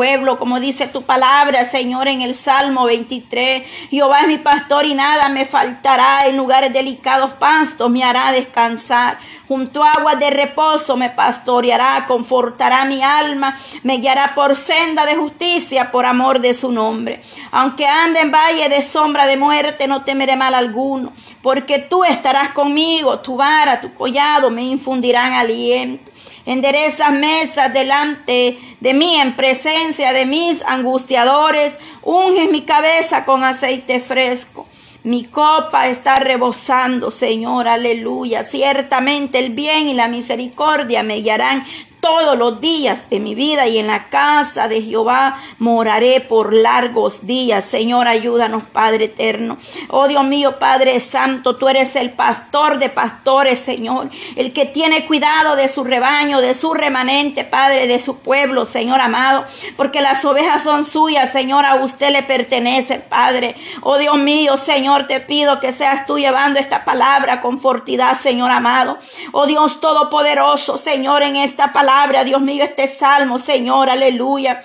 pueblo, como dice tu palabra, Señor, en el Salmo 23. Jehová es mi pastor y nada me faltará. En lugares delicados pastos me hará descansar. Junto a aguas de reposo me pastoreará, confortará mi alma, me guiará por senda de justicia por amor de su nombre. Aunque ande en valle de sombra de muerte, no temeré mal alguno, porque tú estarás conmigo, tu vara, tu collado me infundirán aliento. Enderezas mesas delante de mí en presencia de mis angustiadores. Unges mi cabeza con aceite fresco. Mi copa está rebosando, Señor, aleluya. Ciertamente el bien y la misericordia me guiarán todos los días de mi vida y en la casa de Jehová moraré por largos días. Señor, ayúdanos, Padre eterno. Oh Dios mío, Padre Santo, tú eres el pastor de pastores, Señor, el que tiene cuidado de su rebaño, de su remanente, Padre, de su pueblo, Señor amado, porque las ovejas son suyas, Señor, a usted le pertenece, Padre. Oh Dios mío, Señor, te pido que seas tú llevando esta palabra con fortidad, Señor amado. Oh Dios Todopoderoso, Señor, en esta palabra Dios mío, este salmo, Señor, aleluya.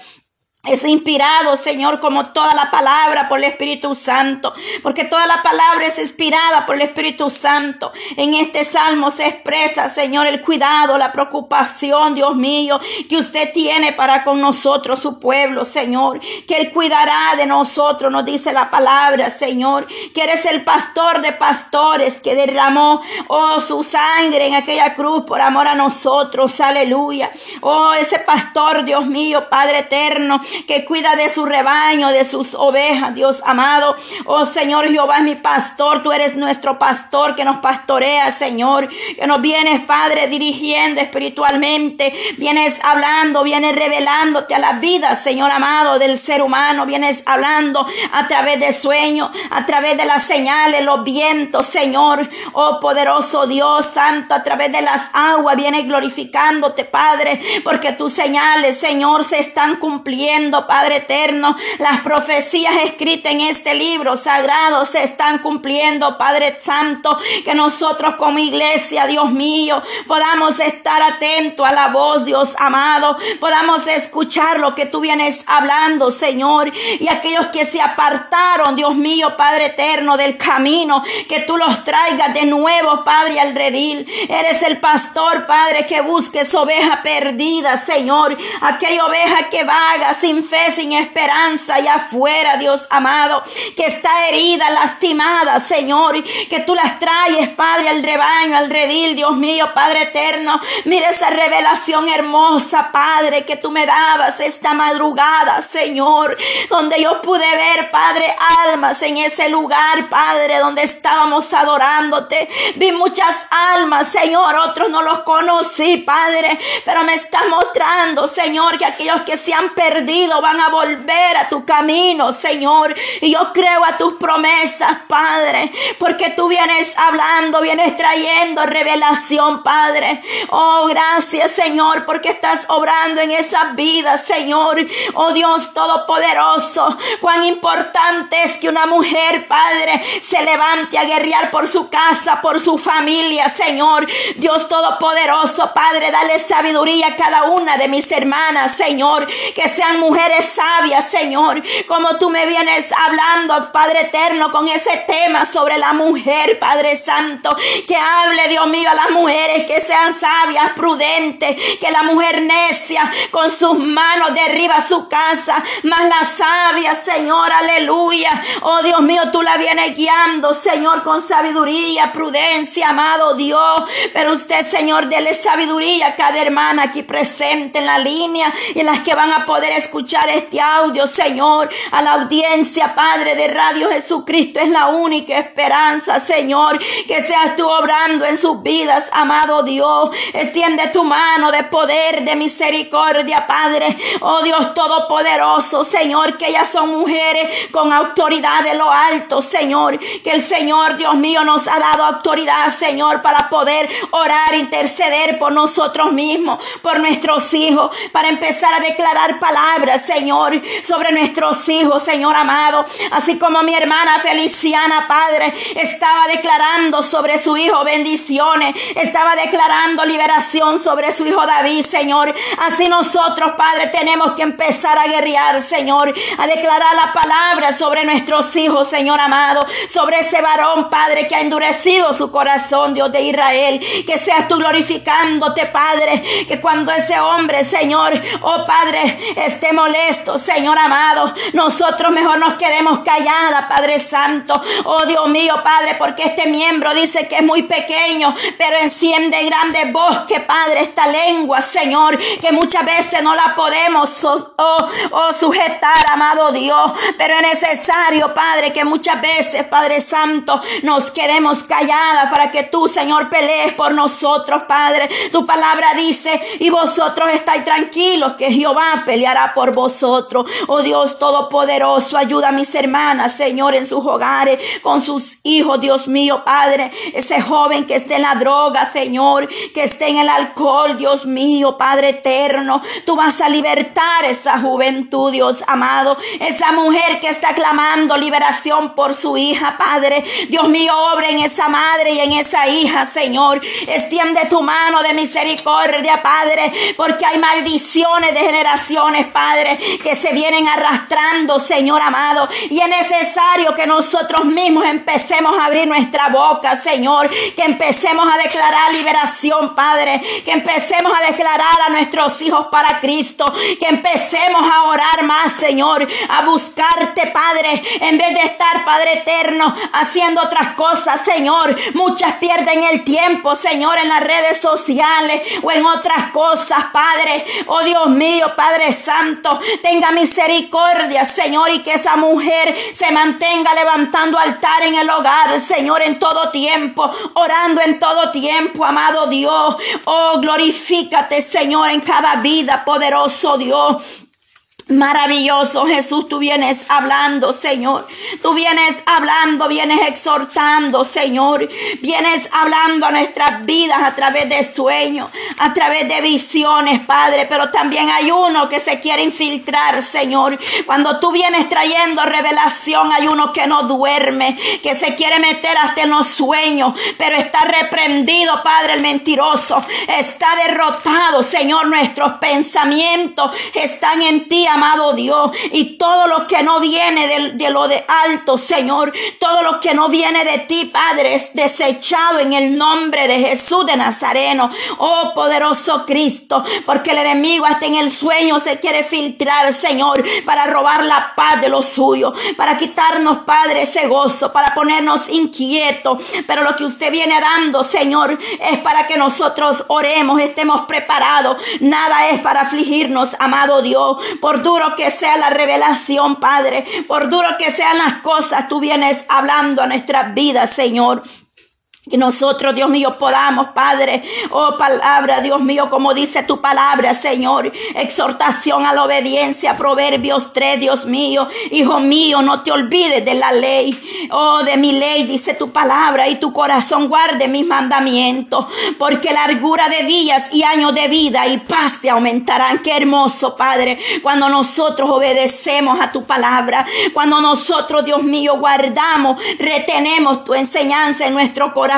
Es inspirado, Señor, como toda la palabra por el Espíritu Santo, porque toda la palabra es inspirada por el Espíritu Santo. En este salmo se expresa, Señor, el cuidado, la preocupación, Dios mío, que usted tiene para con nosotros, su pueblo, Señor, que Él cuidará de nosotros, nos dice la palabra, Señor, que eres el pastor de pastores que derramó, oh, su sangre en aquella cruz por amor a nosotros, aleluya. Oh, ese pastor, Dios mío, Padre eterno, que cuida de su rebaño, de sus ovejas, Dios amado. Oh Señor Jehová es mi pastor, tú eres nuestro pastor que nos pastorea, Señor, que nos vienes, Padre, dirigiendo espiritualmente, vienes hablando, vienes revelándote a la vida, Señor amado, del ser humano, vienes hablando a través de sueños, a través de las señales, los vientos, Señor, oh poderoso Dios Santo, a través de las aguas, vienes glorificándote, Padre, porque tus señales, Señor, se están cumpliendo Padre eterno. Las profecías escritas en este libro sagrado se están cumpliendo, Padre Santo. Que nosotros como iglesia, Dios mío, podamos estar atentos a la voz, Dios amado. Podamos escuchar lo que tú vienes hablando, Señor. Y aquellos que se apartaron, Dios mío, Padre eterno, del camino, que tú los traigas de nuevo, Padre, al redil. Eres el pastor, Padre, que busques oveja perdida, Señor. Aquella oveja que vaga sin fe, sin esperanza allá afuera, Dios amado, que está herida, lastimada, Señor, que tú las traes, Padre, al rebaño, al redil, Dios mío, Padre eterno. Mira esa revelación hermosa, Padre, que tú me dabas esta madrugada, Señor, donde yo pude ver, Padre, almas en ese lugar, Padre, donde estábamos adorándote. Vi muchas almas, Señor, otros no los conocí, Padre, pero me está mostrando, Señor, que aquellos que se han perdido, van a volver a tu camino, Señor. Y yo creo a tus promesas, Padre, porque tú vienes hablando, vienes trayendo revelación, Padre. Oh, gracias, Señor, porque estás obrando en esas vidas, Señor. Oh, Dios Todopoderoso, cuán importante es que una mujer, Padre, se levante a guerrear por su casa, por su familia, Señor. Dios Todopoderoso, Padre, dale sabiduría a cada una de mis hermanas, Señor, que sean mujeres sabias, Señor, como tú me vienes hablando, Padre eterno, con ese tema sobre la mujer, Padre Santo, que hable, Dios mío, a las mujeres que sean sabias, prudentes, que la mujer necia con sus manos derriba su casa, más la sabia, Señor, aleluya. Oh Dios mío, tú la vienes guiando, Señor, con sabiduría, prudencia, amado Dios. Pero usted, Señor, dele sabiduría a cada hermana aquí presente en la línea y las que van a poder escuchar escuchar este audio, Señor, a la audiencia, Padre de Radio Jesucristo, es la única esperanza, Señor, que seas tú obrando en sus vidas, amado Dios. Extiende tu mano de poder, de misericordia, Padre. Oh Dios Todopoderoso, Señor, que ellas son mujeres con autoridad de lo alto, Señor. Que el Señor, Dios mío, nos ha dado autoridad, Señor, para poder orar, interceder por nosotros mismos, por nuestros hijos, para empezar a declarar palabras Señor, sobre nuestros hijos, Señor amado. Así como mi hermana Feliciana, Padre, estaba declarando sobre su hijo bendiciones, estaba declarando liberación sobre su hijo David, Señor. Así nosotros, Padre, tenemos que empezar a guerrear, Señor, a declarar la palabra sobre nuestros hijos, Señor amado, sobre ese varón, Padre, que ha endurecido su corazón, Dios de Israel. Que seas tú glorificándote, Padre, que cuando ese hombre, Señor, oh Padre, esté molesto, Señor amado, nosotros mejor nos quedemos calladas, Padre Santo. Oh Dios mío, Padre, porque este miembro dice que es muy pequeño, pero enciende grande bosque, Padre, esta lengua, Señor, que muchas veces no la podemos oh, oh, sujetar, amado Dios, pero es necesario, Padre, que muchas veces, Padre Santo, nos quedemos calladas para que tú, Señor, pelees por nosotros, Padre. Tu palabra dice, y vosotros estáis tranquilos, que Jehová peleará por vosotros. Oh Dios Todopoderoso, ayuda a mis hermanas, Señor, en sus hogares, con sus hijos, Dios mío, Padre. Ese joven que esté en la droga, Señor, que esté en el alcohol, Dios mío, Padre eterno. Tú vas a libertar esa juventud, Dios amado. Esa mujer que está clamando liberación por su hija, Padre. Dios mío, obra en esa madre y en esa hija, Señor. Extiende tu mano de misericordia, Padre, porque hay maldiciones de generaciones, Padre, que se vienen arrastrando, Señor amado. Y es necesario que nosotros mismos empecemos a abrir nuestra boca, Señor, que empecemos a declarar liberación, Padre, que empecemos a declarar a nuestros hijos para Cristo, que empecemos a orar más, Señor, a buscarte, Padre, en vez de estar, Padre eterno, haciendo otras cosas, Señor. Muchas pierden el tiempo, Señor, en las redes sociales o en otras cosas, Padre. Oh Dios mío, Padre Santo, tenga misericordia, Señor, y que esa mujer se mantenga levantando altar en el hogar, Señor, en todo tiempo, orando en todo tiempo, amado Dios. Oh, glorifícate, Señor, en cada vida, poderoso Dios. Maravilloso Jesús, tú vienes hablando, Señor. Tú vienes hablando, vienes exhortando, Señor. Vienes hablando a nuestras vidas a través de sueños, a través de visiones, Padre. Pero también hay uno que se quiere infiltrar, Señor. Cuando tú vienes trayendo revelación, hay uno que no duerme, que se quiere meter hasta en los sueños, pero está reprendido, Padre, el mentiroso. Está derrotado, Señor. Nuestros pensamientos están en ti, amado Dios, y todo lo que no viene de, lo de alto, Señor, todo lo que no viene de ti, Padre, es desechado en el nombre de Jesús de Nazareno. Oh poderoso Cristo, porque el enemigo hasta en el sueño se quiere filtrar, Señor, para robar la paz de lo suyo, para quitarnos, Padre, ese gozo, para ponernos inquietos. Pero lo que usted viene dando, Señor, es para que nosotros oremos, estemos preparados. Nada es para afligirnos, amado Dios, por duro que sea la revelación, Padre, por duro que sean las cosas, tú vienes hablando a nuestras vidas, Señor. Que nosotros, Dios mío, podamos, Padre, oh palabra, Dios mío, como dice tu palabra, Señor, exhortación a la obediencia, Proverbios 3, Dios mío, Hijo mío, no te olvides de la ley, oh, de mi ley, dice tu palabra, y tu corazón guarde mis mandamientos, porque largura de días y años de vida y paz te aumentarán. Qué hermoso, Padre, cuando nosotros obedecemos a tu palabra, cuando nosotros, Dios mío, guardamos, retenemos tu enseñanza en nuestro corazón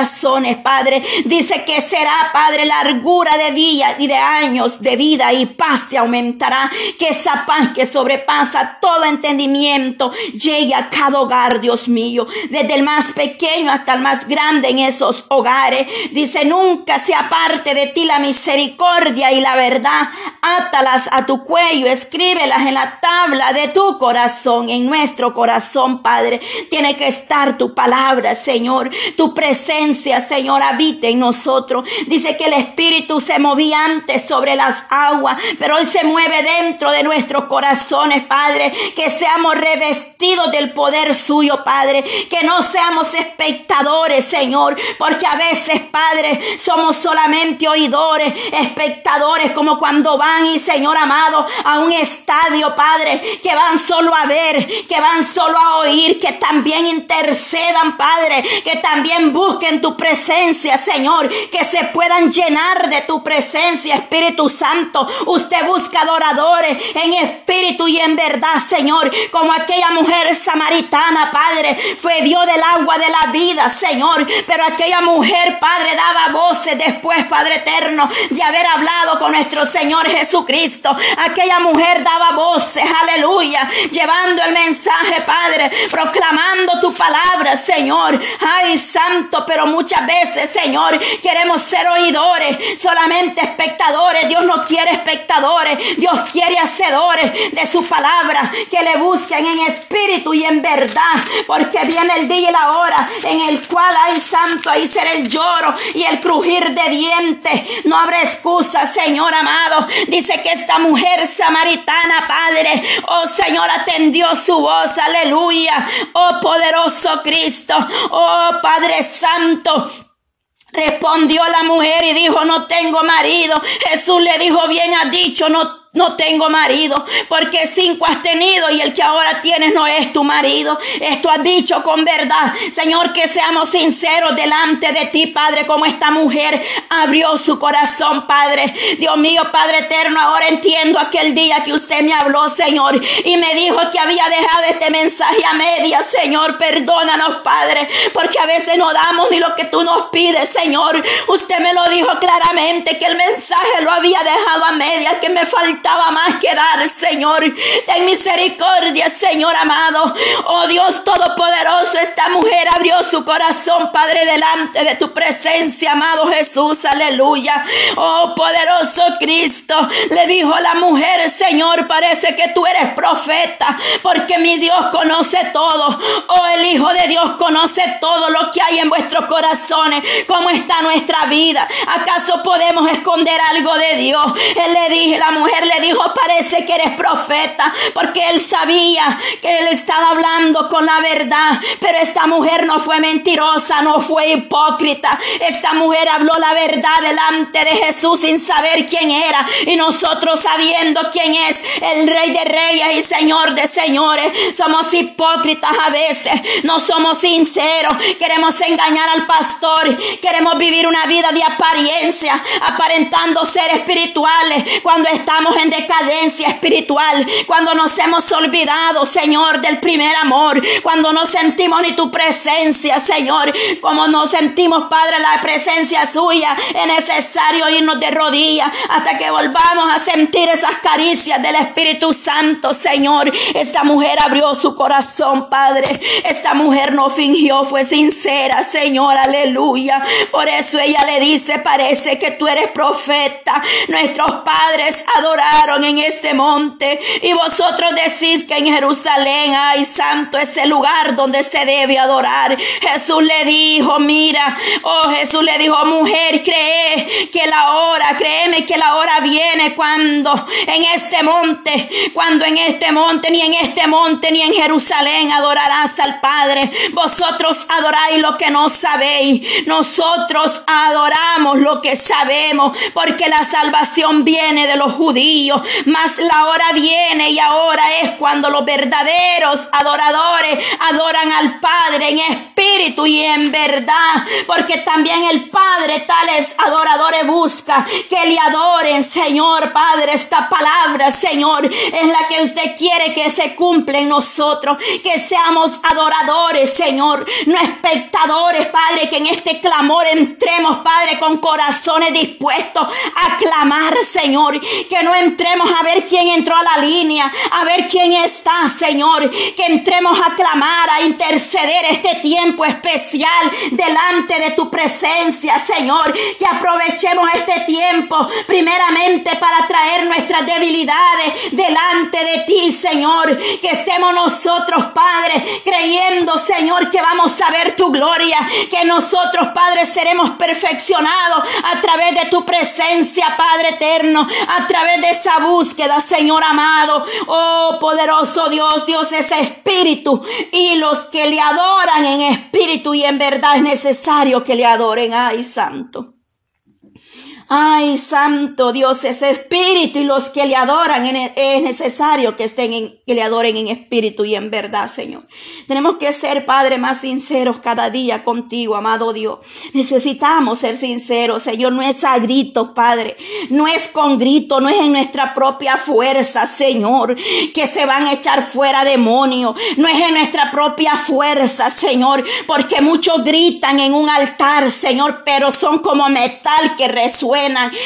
Padre. Dice que será, Padre, largura de días y de años de vida y paz te aumentará. Que esa paz que sobrepasa todo entendimiento llegue a cada hogar, Dios mío. Desde el más pequeño hasta el más grande en esos hogares. Dice, nunca se aparte de ti la misericordia y la verdad. Átalas a tu cuello, escríbelas en la tabla de tu corazón, en nuestro corazón, Padre. Tiene que estar tu palabra, Señor, tu presencia Señor, habite en nosotros. Dice que el Espíritu se movía antes sobre las aguas, pero hoy se mueve dentro de nuestros corazones, Padre. Que seamos revestidos del poder suyo, Padre. Que no seamos espectadores, Señor, porque a veces, Padre, somos solamente oidores, espectadores, como cuando van y, Señor amado, a un estadio, Padre, que van solo a ver, que van solo a oír, que también intercedan, Padre, que también busquen tu presencia, Señor, que se puedan llenar de tu presencia, Espíritu Santo. Usted busca adoradores en espíritu y en verdad, Señor, como aquella mujer samaritana, Padre, fue Dios del agua de la vida, Señor, pero aquella mujer, Padre, daba voces después, Padre eterno, de haber hablado con nuestro Señor Jesucristo. Aquella mujer daba voces, aleluya, llevando el mensaje, Padre, proclamando tu palabra, Señor. Ay, santo, pero muchas veces, Señor, queremos ser oidores, solamente espectadores. Dios no quiere espectadores, Dios quiere hacedores de su palabra, que le busquen en espíritu y en verdad, porque viene el día y la hora en el cual hay santo, ahí será el lloro y el crujir de dientes. No habrá excusa, Señor amado. Dice que esta mujer samaritana, Padre, oh Señor, atendió su voz, aleluya. Oh poderoso Cristo, oh Padre Santo. Respondió la mujer y dijo, no tengo marido. Jesús le dijo, bien ha dicho, no no tengo marido, porque cinco has tenido y el que ahora tienes no es tu marido. Esto has dicho con verdad. Señor, que seamos sinceros delante de ti, Padre, como esta mujer abrió su corazón, Padre. Dios mío, Padre eterno, ahora entiendo aquel día que usted me habló, Señor, y me dijo que había dejado este mensaje a media. Señor, perdónanos, Padre, porque a veces no damos ni lo que tú nos pides, Señor. Usted me lo dijo claramente que el mensaje lo había dejado a media, que me faltaba faltaba más que dar, Señor. Ten misericordia, Señor amado. Oh Dios Todopoderoso, esta mujer abrió su corazón, Padre, delante de tu presencia, amado Jesús. Aleluya. Oh poderoso Cristo, le dijo la mujer, Señor, parece que tú eres profeta, porque mi Dios conoce todo. Oh, el Hijo de Dios conoce todo lo que hay en vuestros corazones, cómo está nuestra vida. ¿Acaso podemos esconder algo de Dios? Él le dije, la mujer le dijo, parece que eres profeta, porque él sabía que él estaba hablando con la verdad, pero esta mujer no fue mentirosa, no fue hipócrita. Esta mujer habló la verdad delante de Jesús sin saber quién era y nosotros sabiendo quién es el rey de reyes y señor de señores. Somos hipócritas a veces, no somos sinceros, queremos engañar al pastor, queremos vivir una vida de apariencia, aparentando ser espirituales cuando estamos en decadencia espiritual, cuando nos hemos olvidado, Señor, del primer amor, cuando no sentimos ni tu presencia, Señor, como no sentimos, Padre, la presencia suya, es necesario irnos de rodillas hasta que volvamos a sentir esas caricias del Espíritu Santo, Señor. Esta mujer abrió su corazón, Padre. Esta mujer no fingió, fue sincera, Señor, aleluya. Por eso ella le dice, parece que tú eres profeta. Nuestros padres adoraron en este monte y vosotros decís que en Jerusalén hay santo ese lugar donde se debe adorar. Jesús le dijo, mira, oh Jesús le dijo, mujer, cree que la hora, créeme que la hora viene cuando en este monte, cuando en este monte, ni en este monte, ni en Jerusalén adorarás al Padre. Vosotros adoráis lo que no sabéis. Nosotros adoramos lo que sabemos, porque la salvación viene de los judíos mas la hora viene y ahora es cuando los verdaderos adoradores adoran al Padre en espíritu y en verdad, porque también el Padre tales adoradores busca que le adoren, Señor Padre, esta palabra, Señor, es la que usted quiere que se cumpla en nosotros, que seamos adoradores, Señor, no espectadores, Padre, que en este clamor entremos, Padre, con corazones dispuestos a clamar, Señor, que no entremos a ver quién entró a la línea, a ver quién está, Señor. Que entremos a clamar, a interceder este tiempo especial delante de tu presencia, Señor. Que aprovechemos este tiempo primeramente para traer nuestras debilidades delante de ti, Señor. Que estemos nosotros, Padre, creyendo, Señor, que vamos a ver tu gloria. Que nosotros, Padre, seremos perfeccionados a través de tu presencia, Padre eterno, a través de esa búsqueda, Señor amado. Oh, poderoso Dios, Dios es espíritu. Y los que le adoran en espíritu y en verdad es necesario que le adoren. Ay, santo. Ay, santo Dios, ese espíritu y los que le adoran es necesario que estén en, que le adoren en espíritu y en verdad, Señor. Tenemos que ser, Padre, más sinceros cada día contigo, amado Dios. Necesitamos ser sinceros, Señor. No es a gritos, Padre. No es con grito, no es en nuestra propia fuerza, Señor, que se van a echar fuera demonios. No es en nuestra propia fuerza, Señor, porque muchos gritan en un altar, Señor, pero son como metal que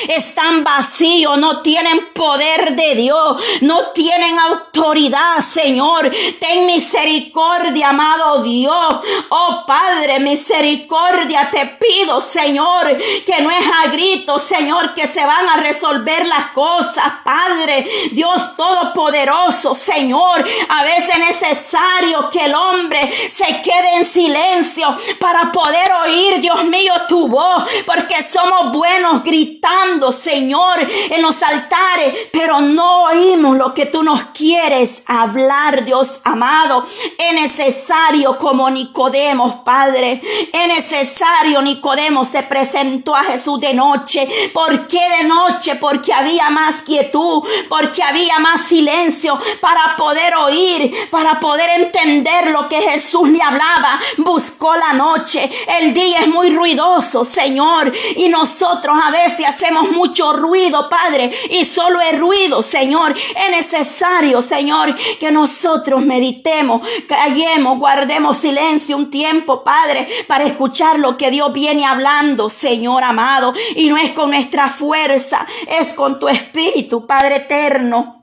están vacíos, no tienen poder de Dios, no tienen autoridad, Señor. Ten misericordia, amado Dios. Oh Padre, misericordia te pido, Señor, que no es a grito, Señor, que se van a resolver las cosas, Padre. Dios Todopoderoso, Señor. A veces es necesario que el hombre se quede en silencio para poder oír, Dios mío, tu voz, porque somos buenos gritando gritando, Señor, en los altares, pero no oímos lo que tú nos quieres hablar, Dios amado. Es necesario como Nicodemo, Padre. Es necesario, Nicodemo se presentó a Jesús de noche. ¿Por qué de noche? Porque había más quietud, porque había más silencio para poder oír, para poder entender lo que Jesús le hablaba. Buscó la noche. El día es muy ruidoso, Señor, y nosotros a veces si hacemos mucho ruido, Padre, y solo es ruido, Señor. Es necesario, Señor, que nosotros meditemos, callemos, guardemos silencio un tiempo, Padre, para escuchar lo que Dios viene hablando, Señor amado. Y no es con nuestra fuerza, es con tu espíritu, Padre eterno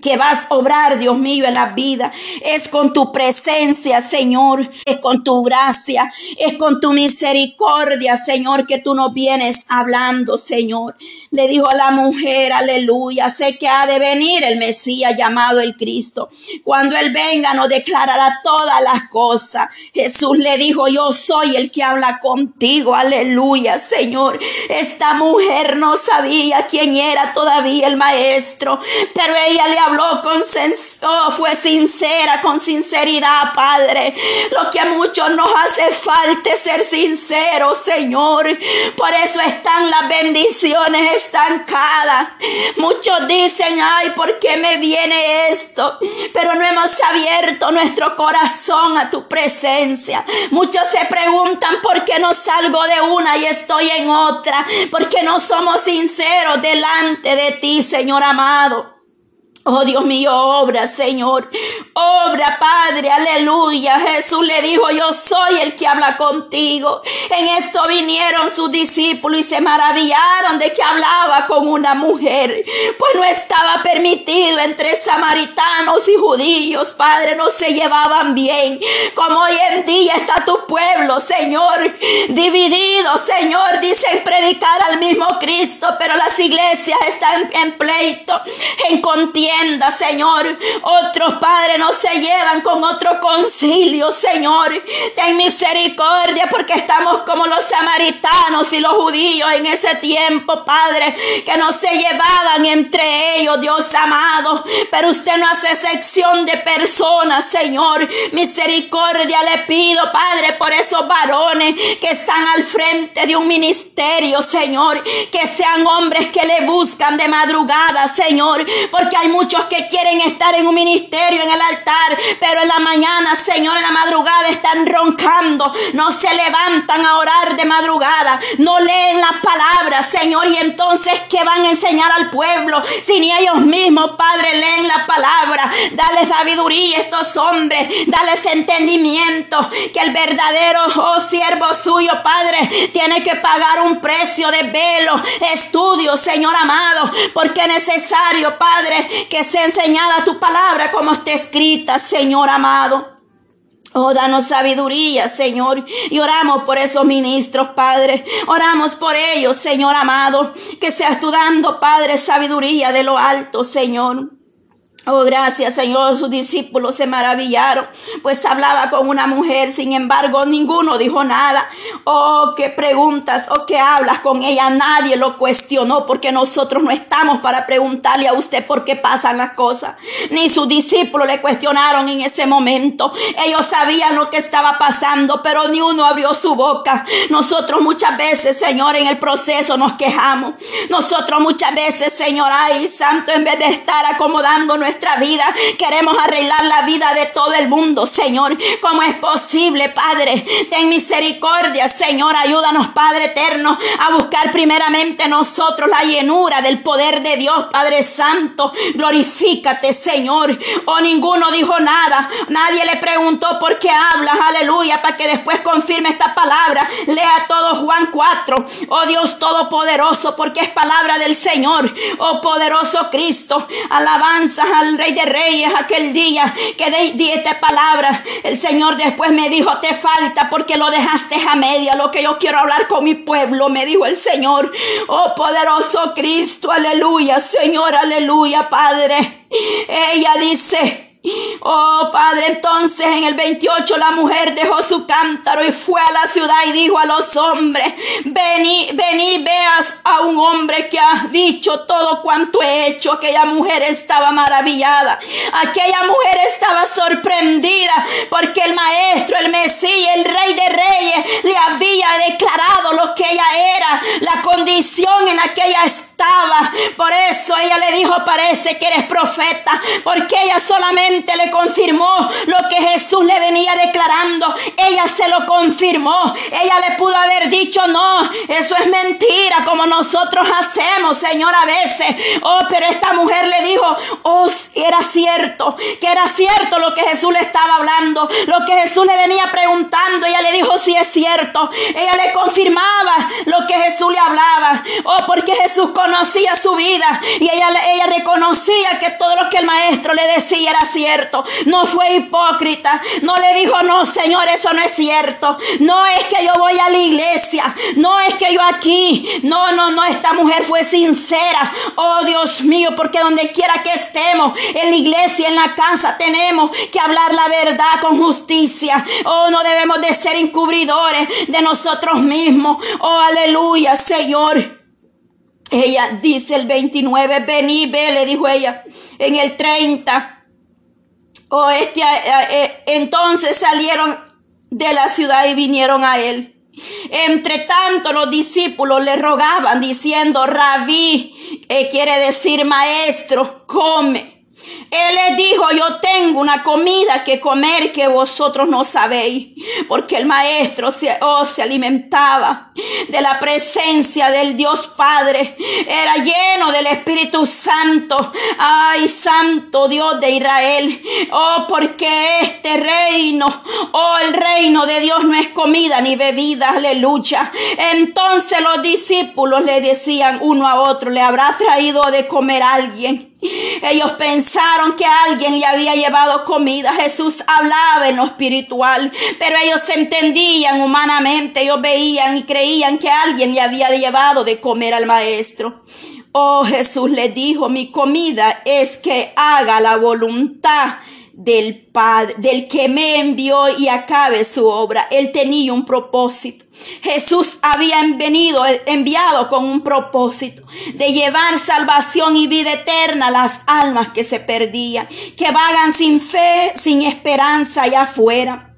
que vas a obrar, Dios mío, en la vida. Es con tu presencia, Señor. Es con tu gracia. Es con tu misericordia, Señor, que tú nos vienes hablando, Señor. Le dijo la mujer, aleluya, sé que ha de venir el Mesías llamado el Cristo. Cuando Él venga nos declarará todas las cosas. Jesús le dijo, yo soy el que habla contigo, aleluya, Señor. Esta mujer no sabía quién era todavía el Maestro, pero ella le habló con oh, fue sincera, con sinceridad, Padre. Lo que a muchos nos hace falta es ser sinceros, Señor. Por eso están las bendiciones estancadas. Muchos dicen, ay, ¿por qué me viene esto? Pero no hemos abierto nuestro corazón a tu presencia. Muchos se preguntan por qué no salgo de una y estoy en otra. Porque no somos sinceros delante de ti, Señor amado. Oh Dios mío, obra, Señor. Obra, Padre, aleluya. Jesús le dijo, yo soy el que habla contigo. En esto vinieron sus discípulos y se maravillaron de que hablaba con una mujer. Pues no estaba permitido entre samaritanos y judíos, Padre, no se llevaban bien. Como hoy en día está tu pueblo, Señor, dividido, Señor. Dicen predicar al mismo Cristo, pero las iglesias están en pleito, en contienda Señor. Otros padres no se llevan con otro concilio, Señor. Ten misericordia porque estamos como los samaritanos y los judíos en ese tiempo, Padre, que no se llevaban entre ellos, Dios amado. Pero usted no hace excepción de personas, Señor. Misericordia le pido, Padre, por esos varones que están al frente de un ministerio, Señor. Que sean hombres que le buscan de madrugada, Señor. Porque hay muchos que quieren estar en un ministerio, en el altar, pero en la mañana, Señor, en la madrugada están roncando, no se levantan a orar de madrugada, no leen la palabra, Señor, y entonces, ¿qué van a enseñar al pueblo? Si ni ellos mismos, Padre, leen la palabra, dale sabiduría a estos hombres, dale entendimiento, que el verdadero oh, siervo suyo, Padre, tiene que pagar un precio de velo, estudio, Señor amado, porque es necesario, Padre, que sea enseñada tu palabra como está escrita, Señor amado. Oh, danos sabiduría, Señor. Y oramos por esos ministros, Padre. Oramos por ellos, Señor amado. Que seas tú dando, Padre, sabiduría de lo alto, Señor. Oh, gracias Señor, sus discípulos se maravillaron, pues hablaba con una mujer, sin embargo ninguno dijo nada. Oh, qué preguntas, oh, qué hablas con ella, nadie lo cuestionó, porque nosotros no estamos para preguntarle a usted por qué pasan las cosas. Ni sus discípulos le cuestionaron en ese momento. Ellos sabían lo que estaba pasando, pero ni uno abrió su boca. Nosotros muchas veces, Señor, en el proceso nos quejamos. Nosotros muchas veces, Señor, ay, Santo, en vez de estar acomodando vida. Queremos arreglar la vida de todo el mundo, Señor. ¿Cómo es posible, Padre? Ten misericordia, Señor. Ayúdanos, Padre eterno, a buscar primeramente nosotros la llenura del poder de Dios, Padre Santo. Glorifícate, Señor. Oh, ninguno dijo nada. Nadie le preguntó por qué hablas. Aleluya. Para que después confirme esta palabra. Lea todo Juan 4. Oh Dios Todopoderoso, porque es palabra del Señor. Oh poderoso Cristo. Alabanza al Rey de Reyes aquel día que di esta palabra. El Señor después me dijo, te falta porque lo dejaste a media. Lo que yo quiero hablar con mi pueblo, me dijo el Señor. Oh poderoso Cristo, aleluya, Señor, aleluya, Padre. Ella dice, Oh Padre, entonces en el 28 la mujer dejó su cántaro y fue a la ciudad y dijo a los hombres, vení, vení, veas a un hombre que ha dicho todo cuanto he hecho. Aquella mujer estaba maravillada, aquella mujer estaba sorprendida porque el maestro, el Mesías, el rey de reyes le había declarado lo que ella era, la condición en la que ella estaba. Por eso ella le dijo, parece que eres profeta, porque ella solamente le confirmó lo que Jesús le venía declarando. Ella se lo confirmó. Ella le pudo haber dicho, no, eso es mentira, como nosotros hacemos, Señor, a veces. Oh, pero esta mujer le dijo, oh, era cierto, que era cierto lo que Jesús le estaba hablando, lo que Jesús le venía preguntando. Ella le sí es cierto. Ella le confirmaba lo que Jesús le hablaba. Oh, porque Jesús conocía su vida y ella, ella reconocía que todo lo que el maestro le decía era cierto. No fue hipócrita. No le dijo, no, Señor, eso no es cierto. No es que yo voy a la iglesia. No es que yo aquí. No, no, no. Esta mujer fue sincera. Oh, Dios mío, porque donde quiera que estemos, en la iglesia, en la casa, tenemos que hablar la verdad con justicia. Oh, no debemos de ser de nosotros mismos. Oh, aleluya, Señor. Ella dice el 29, vení, ve, le dijo ella. En el 30, Oh, este, eh, eh, entonces salieron de la ciudad y vinieron a él. Entre tanto, los discípulos le rogaban diciendo, rabí, eh, quiere decir maestro, come. Él les dijo, yo tengo una comida que comer que vosotros no sabéis, porque el maestro se, oh, se alimentaba de la presencia del Dios Padre, era lleno del Espíritu Santo, ay, Santo Dios de Israel, oh, porque este reino, oh, el reino de Dios no es comida ni bebida, aleluya. Entonces los discípulos le decían uno a otro, le habrá traído de comer alguien. Ellos pensaron que alguien le había llevado comida. Jesús hablaba en lo espiritual, pero ellos entendían humanamente, ellos veían y creían que alguien le había llevado de comer al maestro. Oh, Jesús le dijo, mi comida es que haga la voluntad del Padre, del que me envió y acabe su obra. Él tenía un propósito. Jesús había venido, enviado con un propósito de llevar salvación y vida eterna a las almas que se perdían, que vagan sin fe, sin esperanza allá afuera.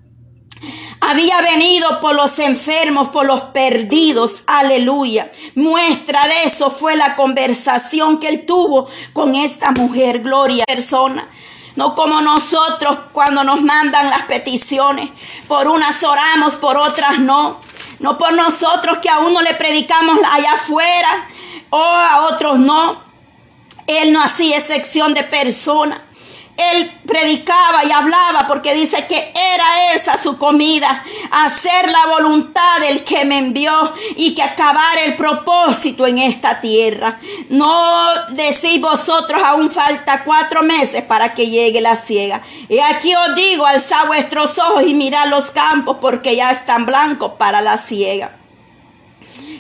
Había venido por los enfermos, por los perdidos. Aleluya. Muestra de eso fue la conversación que él tuvo con esta mujer, gloria persona. No como nosotros cuando nos mandan las peticiones. Por unas oramos, por otras no. No por nosotros que a uno le predicamos allá afuera o a otros no. Él no hacía excepción de personas él predicaba y hablaba porque dice que era esa su comida, hacer la voluntad del que me envió y que acabar el propósito en esta tierra. No decís vosotros aún falta cuatro meses para que llegue la ciega. Y aquí os digo, alzad vuestros ojos y mirad los campos porque ya están blancos para la ciega.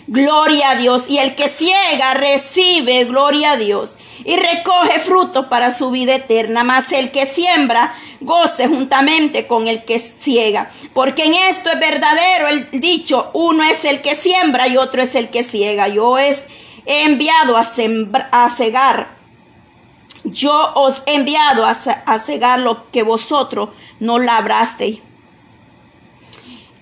Gloria a Dios. Y el que ciega recibe, gloria a Dios. Y recoge frutos para su vida eterna. Mas el que siembra, goce juntamente con el que ciega. Porque en esto es verdadero el dicho, uno es el que siembra y otro es el que ciega. Yo he enviado a, a cegar. Yo os he enviado a, a cegar lo que vosotros no labrasteis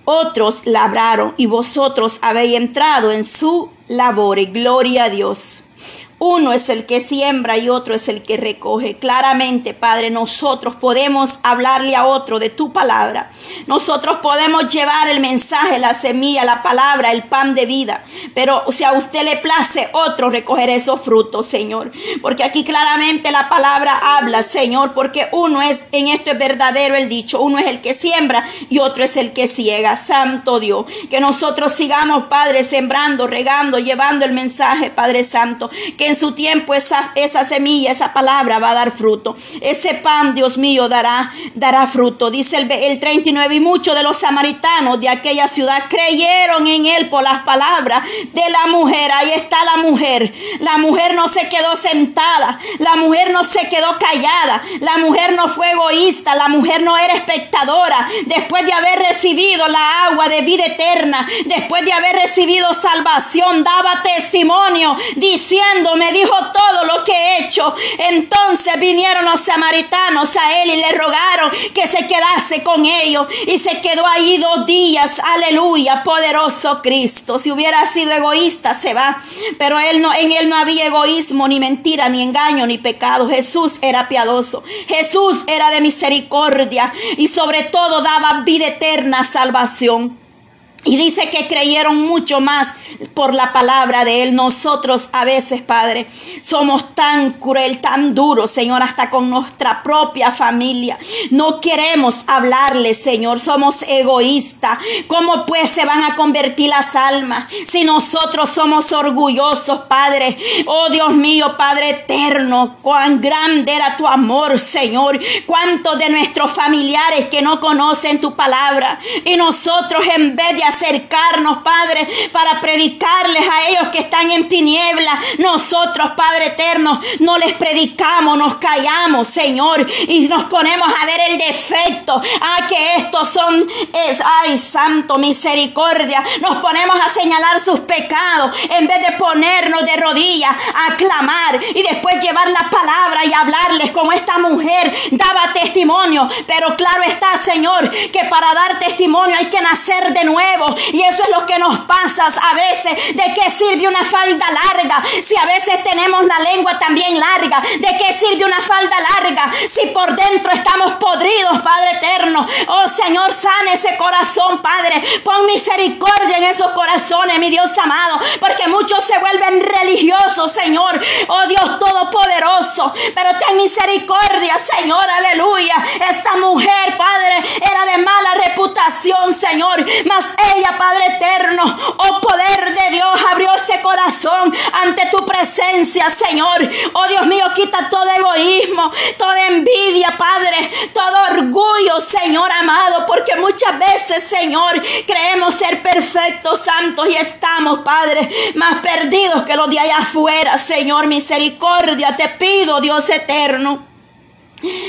otros labraron y vosotros habéis entrado en su labor. Y gloria a Dios. Uno es el que siembra y otro es el que recoge. Claramente, Padre, nosotros podemos hablarle a otro de tu palabra. Nosotros podemos llevar el mensaje, la semilla, la palabra, el pan de vida. Pero si a usted le place otro recoger esos frutos, Señor. Porque aquí claramente la palabra habla, Señor, porque uno es, en esto es verdadero el dicho, uno es el que siembra y otro es el que ciega. Santo Dios, que nosotros sigamos, Padre, sembrando, regando, llevando el mensaje, Padre Santo. Que en su tiempo esa, esa semilla, esa palabra va a dar fruto. Ese pan, Dios mío, dará, dará fruto. Dice el, el 39, y muchos de los samaritanos de aquella ciudad creyeron en él por las palabras de la mujer. Ahí está la mujer. La mujer no se quedó sentada. La mujer no se quedó callada. La mujer no fue egoísta. La mujer no era espectadora. Después de haber recibido la agua de vida eterna, después de haber recibido salvación, daba testimonio diciendo, me dijo todo lo que he hecho. Entonces vinieron los samaritanos a él y le rogaron que se quedase con ellos. Y se quedó ahí dos días. Aleluya, poderoso Cristo. Si hubiera sido egoísta, se va. Pero él no, en él no había egoísmo, ni mentira, ni engaño, ni pecado. Jesús era piadoso. Jesús era de misericordia. Y sobre todo daba vida eterna, salvación. Y dice que creyeron mucho más por la palabra de Él. Nosotros a veces, Padre, somos tan cruel, tan duros, Señor, hasta con nuestra propia familia. No queremos hablarle, Señor. Somos egoístas. ¿Cómo pues se van a convertir las almas si nosotros somos orgullosos, Padre? Oh Dios mío, Padre eterno, cuán grande era tu amor, Señor. Cuántos de nuestros familiares que no conocen tu palabra y nosotros en vez de acercarnos, Padre, para predicarles a ellos que están en tinieblas. Nosotros, Padre eterno, no les predicamos, nos callamos, Señor, y nos ponemos a ver el defecto. Ah, que estos son, es, ay, santo, misericordia. Nos ponemos a señalar sus pecados en vez de ponernos de rodillas a clamar y después llevar la palabra y hablarles como esta mujer daba testimonio. Pero claro está, Señor, que para dar testimonio hay que nacer de nuevo y eso es lo que nos pasa a veces. ¿De qué sirve una falda larga? Si a veces tenemos la lengua también larga. ¿De qué sirve una falda larga? Si por dentro estamos podridos, Padre eterno. Oh Señor, sana ese corazón, Padre. Pon misericordia en esos corazones, mi Dios amado. Porque muchos se vuelven religiosos, Señor. Oh Dios Todopoderoso. Pero ten misericordia, Señor. Aleluya. Esta mujer, Padre, era de mala reputación, Señor. Mas ella, Padre eterno, oh poder de Dios, abrió ese corazón ante tu presencia, Señor. Oh Dios mío, quita todo egoísmo, toda envidia, Padre, todo orgullo, Señor amado, porque muchas veces, Señor, creemos ser perfectos, santos y estamos, Padre, más perdidos que los de allá afuera, Señor, misericordia, te pido, Dios eterno.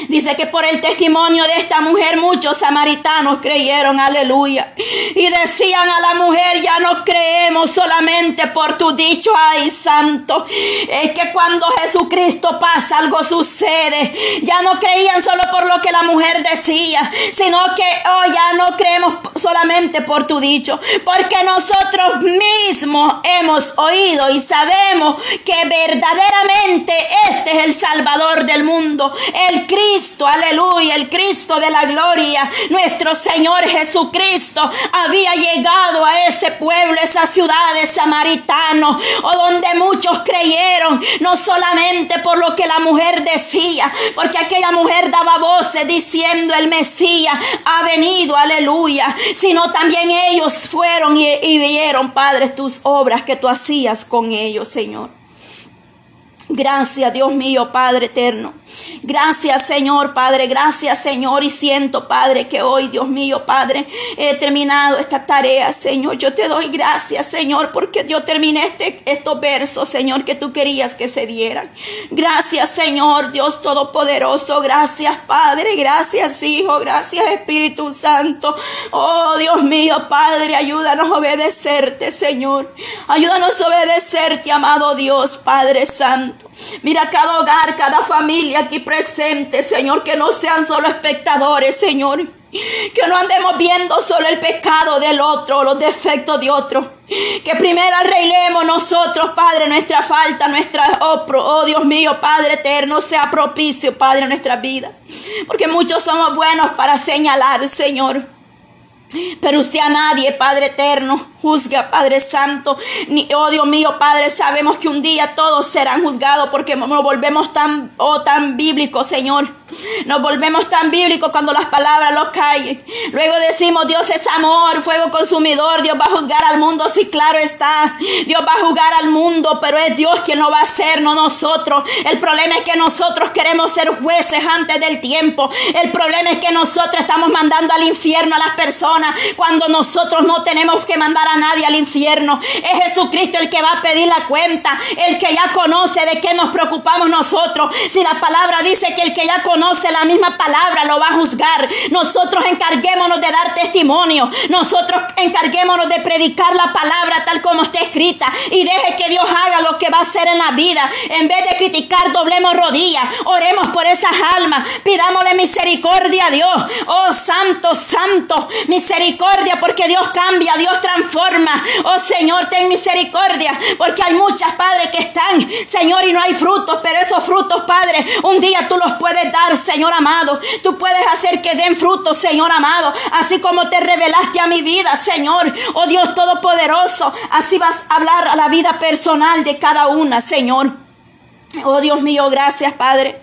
Dice que por el testimonio de esta mujer muchos samaritanos creyeron, aleluya. Y decían a la mujer, ya no creemos solamente por tu dicho, ay santo. Es que cuando Jesucristo pasa algo sucede. Ya no creían solo por lo que la mujer decía, sino que oh, ya no creemos solamente por tu dicho. Porque nosotros mismos hemos oído y sabemos que verdaderamente este es el Salvador del mundo. El Cristo, aleluya, el Cristo de la gloria, nuestro Señor Jesucristo había llegado a ese pueblo, esa ciudad de Samaritano, o donde muchos creyeron, no solamente por lo que la mujer decía, porque aquella mujer daba voces diciendo el Mesías ha venido, aleluya, sino también ellos fueron y, y vieron, Padre, tus obras que tú hacías con ellos, Señor. Gracias, Dios mío, Padre eterno. Gracias, Señor, Padre. Gracias, Señor. Y siento, Padre, que hoy, Dios mío, Padre, he terminado esta tarea, Señor. Yo te doy gracias, Señor, porque yo terminé este, estos versos, Señor, que tú querías que se dieran. Gracias, Señor, Dios Todopoderoso. Gracias, Padre. Gracias, Hijo. Gracias, Espíritu Santo. Oh, Dios mío, Padre, ayúdanos a obedecerte, Señor. Ayúdanos a obedecerte, amado Dios, Padre Santo. Mira cada hogar, cada familia aquí presente, Señor, que no sean solo espectadores, Señor. Que no andemos viendo solo el pecado del otro, los defectos de otro. Que primero arreglemos nosotros, Padre, nuestra falta, nuestra, oh, oh Dios mío, Padre eterno, sea propicio, Padre, en nuestra vida. Porque muchos somos buenos para señalar, Señor. Pero usted a nadie, Padre eterno, juzga, Padre Santo. Ni, oh Dios mío, Padre, sabemos que un día todos serán juzgados porque nos volvemos tan, oh, tan bíblicos, Señor. Nos volvemos tan bíblicos cuando las palabras los caen. Luego decimos, Dios es amor, fuego consumidor. Dios va a juzgar al mundo, sí, claro está. Dios va a juzgar al mundo, pero es Dios quien lo va a hacer, no nosotros. El problema es que nosotros queremos ser jueces antes del tiempo. El problema es que nosotros estamos mandando al infierno a las personas cuando nosotros no tenemos que mandar a nadie al infierno. Es Jesucristo el que va a pedir la cuenta, el que ya conoce de qué nos preocupamos nosotros. Si la palabra dice que el que ya conoce la misma palabra lo va a juzgar. Nosotros encarguémonos de dar testimonio. Nosotros encarguémonos de predicar la palabra tal como está escrita. Y deje que Dios haga lo que va a hacer en la vida. En vez de criticar, doblemos rodillas. Oremos por esas almas. Pidámosle misericordia a Dios. Oh, santo, santo. Misericordia porque Dios cambia, Dios transforma. Oh, Señor, ten misericordia. Porque hay muchas padres que están, Señor, y no hay frutos. Pero esos frutos, Padre, un día tú los puedes dar Señor amado. Tú puedes hacer que den fruto, Señor amado. Así como te revelaste a mi vida, Señor. Oh Dios Todopoderoso. Así vas a hablar a la vida personal de cada una, Señor. Oh Dios mío, gracias, Padre.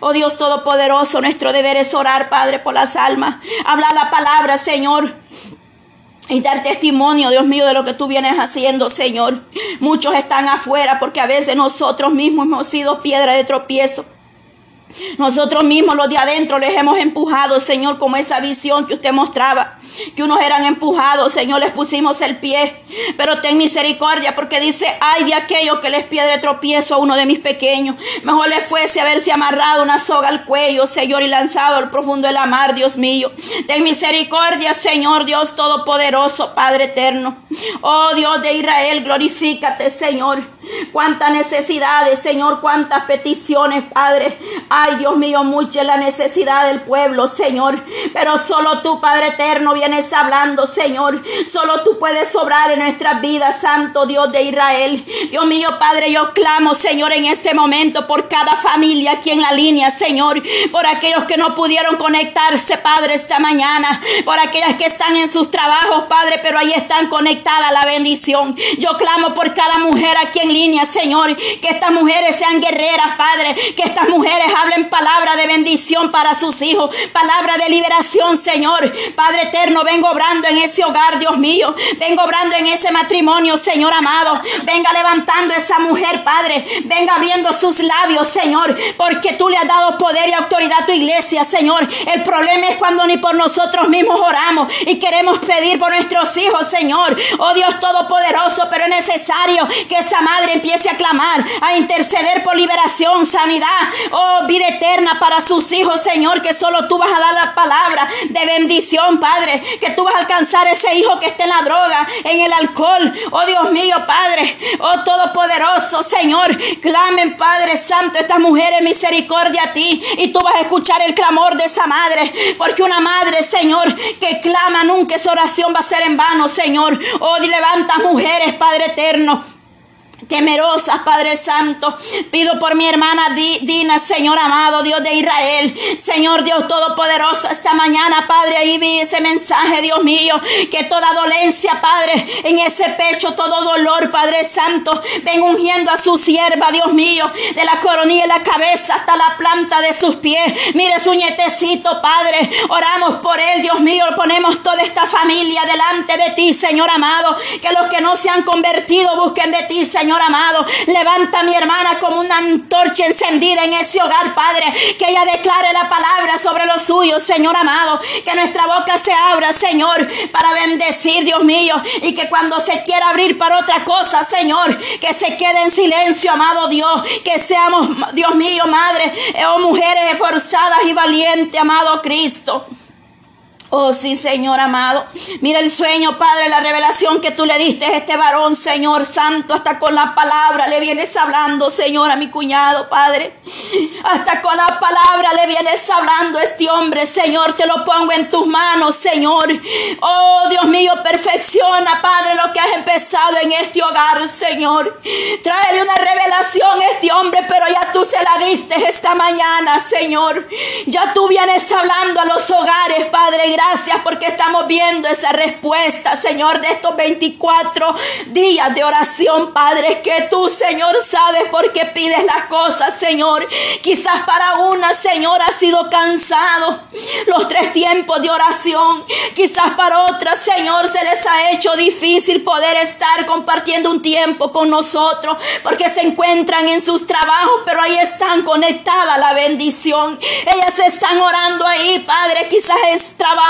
Oh Dios Todopoderoso, nuestro deber es orar, Padre, por las almas. Hablar la palabra, Señor. Y dar testimonio, Dios mío, de lo que tú vienes haciendo, Señor. Muchos están afuera porque a veces nosotros mismos hemos sido piedra de tropiezo. Nosotros mismos, los de adentro, les hemos empujado, Señor, como esa visión que usted mostraba que unos eran empujados, Señor, les pusimos el pie. Pero ten misericordia porque dice, ay de aquello que les pide de tropiezo a uno de mis pequeños. Mejor le fuese haberse amarrado una soga al cuello, Señor, y lanzado al profundo de la mar, Dios mío. Ten misericordia, Señor, Dios Todopoderoso, Padre eterno. Oh Dios de Israel, glorifícate, Señor. Cuántas necesidades, Señor, cuántas peticiones, Padre. Ay, Dios mío, mucha la necesidad del pueblo, Señor. Pero solo tú, Padre eterno, vienes hablando, Señor. Solo tú puedes obrar en nuestras vidas, Santo Dios de Israel. Dios mío, Padre, yo clamo, Señor, en este momento por cada familia aquí en la línea, Señor. Por aquellos que no pudieron conectarse, Padre, esta mañana. Por aquellas que están en sus trabajos, Padre, pero ahí están conectadas la bendición. Yo clamo por cada mujer aquí en línea, Señor. Que estas mujeres sean guerreras, Padre. Que estas mujeres hablen palabra de bendición para sus hijos. Palabra de liberación, Señor. Padre eterno vengo obrando en ese hogar, Dios mío. Vengo obrando en ese matrimonio, Señor amado. Venga levantando esa mujer, Padre. Venga abriendo sus labios, Señor. Porque tú le has dado poder y autoridad a tu iglesia, Señor. El problema es cuando ni por nosotros mismos oramos y queremos pedir por nuestros hijos, Señor. Oh Dios Todopoderoso, pero es necesario que esa madre empiece a clamar, a interceder por liberación, sanidad, oh vida eterna para sus hijos, Señor. Que solo tú vas a dar la palabra de bendición, Padre que tú vas a alcanzar ese hijo que esté en la droga, en el alcohol. Oh Dios mío, Padre, oh Todopoderoso, Señor, clamen, Padre Santo, estas mujeres misericordia a ti. Y tú vas a escuchar el clamor de esa madre, porque una madre, Señor, que clama nunca esa oración va a ser en vano, Señor. Oh, levanta mujeres, Padre eterno temerosas, Padre Santo. Pido por mi hermana Dina, Señor amado, Dios de Israel. Señor Dios Todopoderoso, esta mañana, Padre, ahí vi ese mensaje, Dios mío, que toda dolencia, Padre, en ese pecho, todo dolor, Padre Santo, ven ungiendo a su sierva, Dios mío, de la coronilla de la cabeza hasta la planta de sus pies. Mire su nietecito, Padre, oramos por él, Dios mío, ponemos toda esta familia delante de ti, Señor amado, que los que no se han convertido busquen de ti, Señor Señor amado. Levanta a mi hermana como una antorcha encendida en ese hogar, Padre. Que ella declare la palabra sobre los suyos, Señor amado. Que nuestra boca se abra, Señor, para bendecir, Dios mío. Y que cuando se quiera abrir para otra cosa, Señor, que se quede en silencio, amado Dios. Que seamos, Dios mío, madre, o oh, mujeres esforzadas y valientes, amado Cristo. Oh sí, Señor amado. Mira el sueño, Padre, la revelación que tú le diste a este varón, Señor Santo. Hasta con la palabra le vienes hablando, Señor, a mi cuñado, Padre. Hasta con la palabra le vienes hablando a este hombre, Señor. Te lo pongo en tus manos, Señor. Oh Dios mío, perfecciona, Padre, lo que has empezado en este hogar, Señor. Tráele una revelación a este hombre, pero ya tú se la diste esta mañana, Señor. Ya tú vienes hablando a los hogares, Padre gracias porque estamos viendo esa respuesta, Señor, de estos 24 días de oración, Padre, que tú, Señor, sabes por qué pides las cosas, Señor. Quizás para una, Señor, ha sido cansado los tres tiempos de oración. Quizás para otra, Señor, se les ha hecho difícil poder estar compartiendo un tiempo con nosotros porque se encuentran en sus trabajos, pero ahí están conectadas la bendición. Ellas están orando ahí, Padre, quizás es trabajo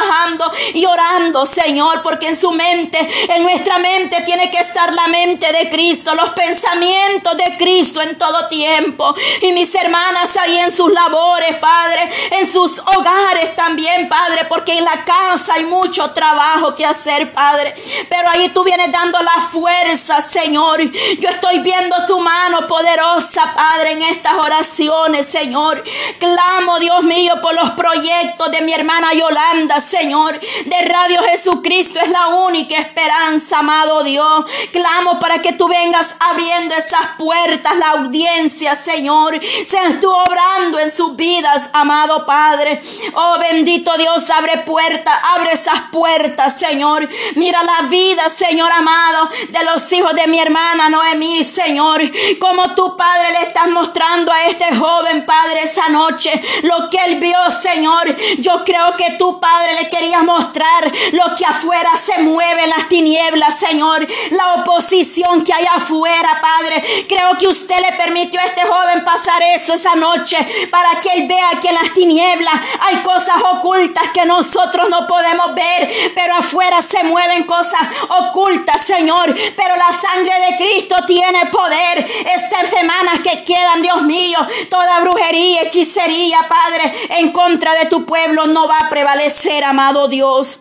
y orando, Señor, porque en su mente, en nuestra mente tiene que estar la mente de Cristo, los pensamientos de Cristo en todo tiempo. Y mis hermanas ahí en sus labores, Padre, en sus hogares también, Padre, porque en la casa hay mucho trabajo que hacer, Padre. Pero ahí tú vienes dando la fuerza, Señor. Yo estoy viendo tu mano poderosa, Padre, en estas oraciones, Señor. Clamo, Dios mío, por los proyectos de mi hermana Yolanda, Señor, de Radio Jesucristo es la única esperanza, amado Dios. Clamo para que tú vengas abriendo esas puertas, la audiencia, Señor. Seas tú obrando en sus vidas, amado Padre. Oh bendito Dios, abre puertas, abre esas puertas, Señor. Mira la vida, Señor amado, de los hijos de mi hermana Noemí, Señor. Como tu Padre le estás mostrando a este joven, Padre, esa noche, lo que él vio, Señor. Yo creo que tu Padre quería mostrar lo que afuera se mueve en las tinieblas, Señor. La oposición que hay afuera, Padre. Creo que usted le permitió a este joven pasar eso esa noche para que él vea que en las tinieblas hay cosas ocultas que nosotros no podemos ver, pero afuera se mueven cosas ocultas, Señor. Pero la sangre de Cristo tiene poder. Estas semanas que quedan, Dios mío, toda brujería, hechicería, Padre, en contra de tu pueblo no va a prevalecer amado Dios